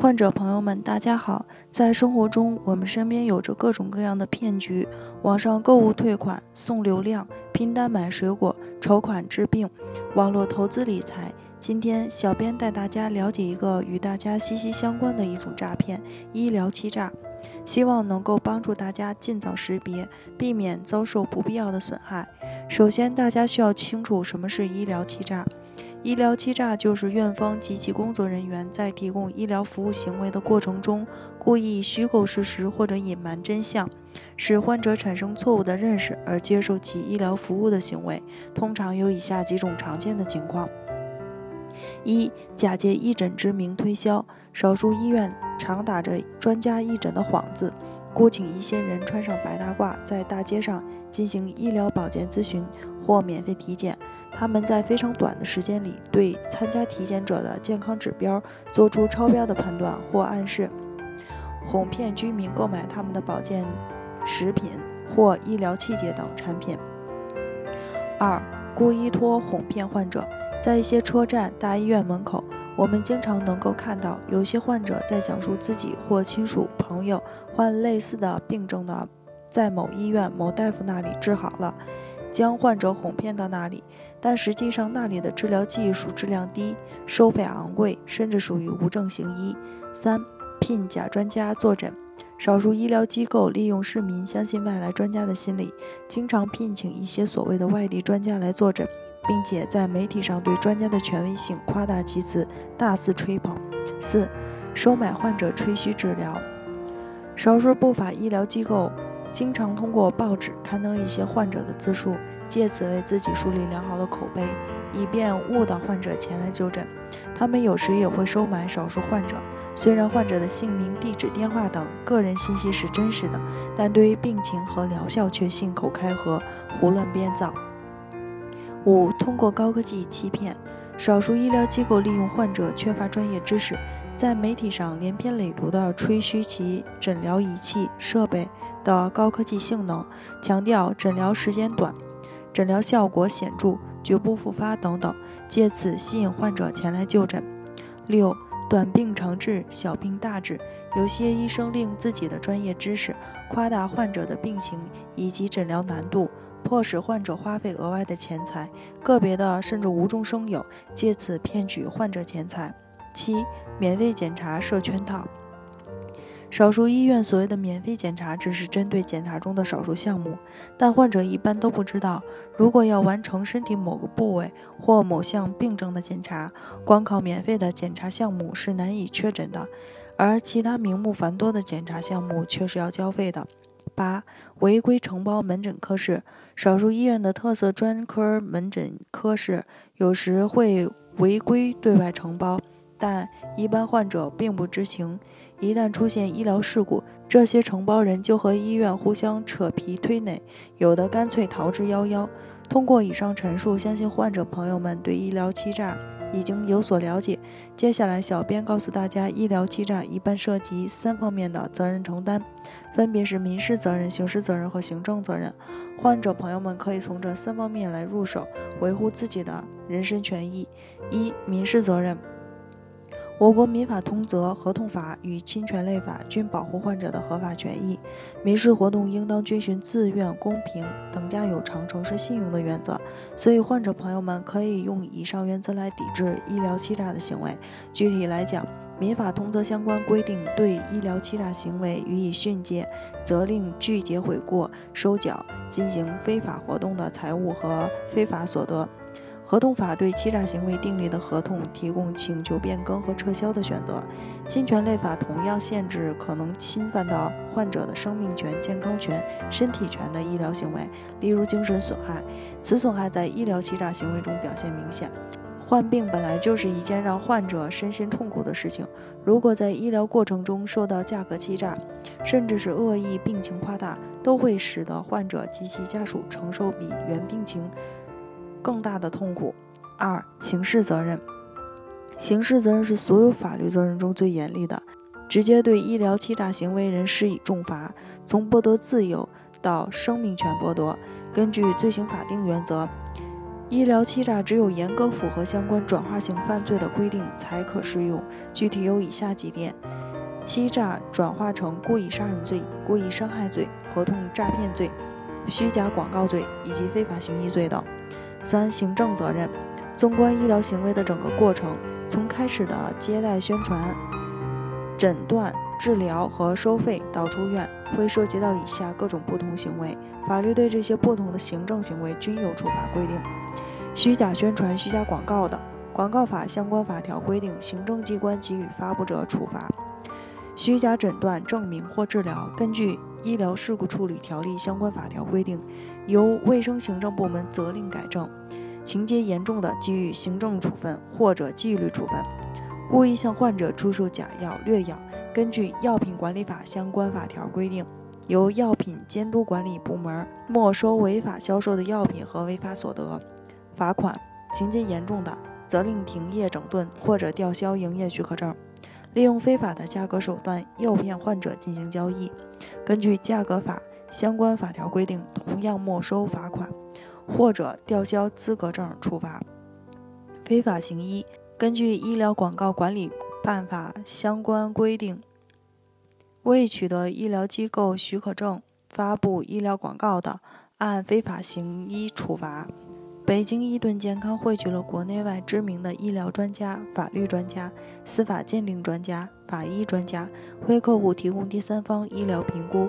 患者朋友们，大家好！在生活中，我们身边有着各种各样的骗局：网上购物退款、送流量、拼单买水果、筹款治病、网络投资理财。今天，小编带大家了解一个与大家息息相关的一种诈骗——医疗欺诈，希望能够帮助大家尽早识别，避免遭受不必要的损害。首先，大家需要清楚什么是医疗欺诈。医疗欺诈就是院方及其工作人员在提供医疗服务行为的过程中，故意虚构事实或者隐瞒真相，使患者产生错误的认识而接受其医疗服务的行为。通常有以下几种常见的情况：一、假借义诊之名推销，少数医院常打着专家义诊的幌子，雇请一些人穿上白大褂，在大街上进行医疗保健咨询或免费体检。他们在非常短的时间里对参加体检者的健康指标做出超标的判断或暗示，哄骗居民购买他们的保健食品或医疗器械等产品。二、故意托哄骗患者，在一些车站、大医院门口，我们经常能够看到有些患者在讲述自己或亲属朋友患类似的病症的，在某医院某大夫那里治好了。将患者哄骗到那里，但实际上那里的治疗技术质量低，收费昂贵，甚至属于无证行医。三、聘假专家坐诊，少数医疗机构利用市民相信外来专家的心理，经常聘请一些所谓的外地专家来坐诊，并且在媒体上对专家的权威性夸大其词，大肆吹捧。四、收买患者吹嘘治疗，少数不法医疗机构。经常通过报纸刊登一些患者的自述，借此为自己树立良好的口碑，以便误导患者前来就诊。他们有时也会收买少数患者，虽然患者的姓名、地址、电话等个人信息是真实的，但对于病情和疗效却信口开河、胡乱编造。五、通过高科技欺骗，少数医疗机构利用患者缺乏专业知识，在媒体上连篇累牍地吹嘘其诊疗仪器设备。的高科技性能，强调诊疗时间短、诊疗效果显著、绝不复发等等，借此吸引患者前来就诊。六、短病长治，小病大治。有些医生利用自己的专业知识，夸大患者的病情以及诊疗难度，迫使患者花费额外的钱财，个别的甚至无中生有，借此骗取患者钱财。七、免费检查设圈套。少数医院所谓的免费检查，只是针对检查中的少数项目，但患者一般都不知道，如果要完成身体某个部位或某项病症的检查，光靠免费的检查项目是难以确诊的，而其他名目繁多的检查项目却是要交费的。八、违规承包门诊科室，少数医院的特色专科门诊科室有时会违规对外承包，但一般患者并不知情。一旦出现医疗事故，这些承包人就和医院互相扯皮推诿，有的干脆逃之夭夭。通过以上陈述，相信患者朋友们对医疗欺诈已经有所了解。接下来，小编告诉大家，医疗欺诈一般涉及三方面的责任承担，分别是民事责任、刑事责任和行政责任。患者朋友们可以从这三方面来入手，维护自己的人身权益。一、民事责任。我国民法通则、合同法与侵权类法均保护患者的合法权益。民事活动应当遵循自愿、公平、等价有偿、诚实信用的原则。所以，患者朋友们可以用以上原则来抵制医疗欺诈的行为。具体来讲，民法通则相关规定对医疗欺诈行为予以训诫，责令拒绝悔过、收缴进行非法活动的财物和非法所得。合同法对欺诈行为订立的合同提供请求变更和撤销的选择。侵权类法同样限制可能侵犯到患者的生命权、健康权、身体权的医疗行为，例如精神损害。此损害在医疗欺诈行为中表现明显。患病本来就是一件让患者身心痛苦的事情，如果在医疗过程中受到价格欺诈，甚至是恶意病情夸大，都会使得患者及其家属承受比原病情。更大的痛苦。二、刑事责任。刑事责任是所有法律责任中最严厉的，直接对医疗欺诈行为人施以重罚，从剥夺自由到生命权剥夺。根据罪行法定原则，医疗欺诈只有严格符合相关转化性犯罪的规定才可适用，具体有以下几点：欺诈转化成故意杀人罪、故意伤害罪、合同诈骗罪、虚假广告罪以及非法行医罪等。三、行政责任。纵观医疗行为的整个过程，从开始的接待、宣传、诊断、治疗和收费到出院，会涉及到以下各种不同行为。法律对这些不同的行政行为均有处罚规定。虚假宣传、虚假广告的，广告法相关法条规定，行政机关给予发布者处罚。虚假诊断、证明或治疗，根据《医疗事故处理条例》相关法条规定，由卫生行政部门责令改正。情节严重的，给予行政处分或者纪律处分。故意向患者出售假药、劣药，根据《药品管理法》相关法条规定，由药品监督管理部门没收违法销售的药品和违法所得。罚款，情节严重的，责令停业整顿或者吊销营业许可证；利用非法的价格手段诱骗患者进行交易，根据价格法相关法条规定，同样没收罚款或者吊销资格证处罚。非法行医，根据医疗广告管理办法相关规定，未取得医疗机构许可证发布医疗广告的，按非法行医处罚。北京伊顿健康汇聚了国内外知名的医疗专家、法律专家、司法鉴定专家、法医专家，为客户提供第三方医疗评估，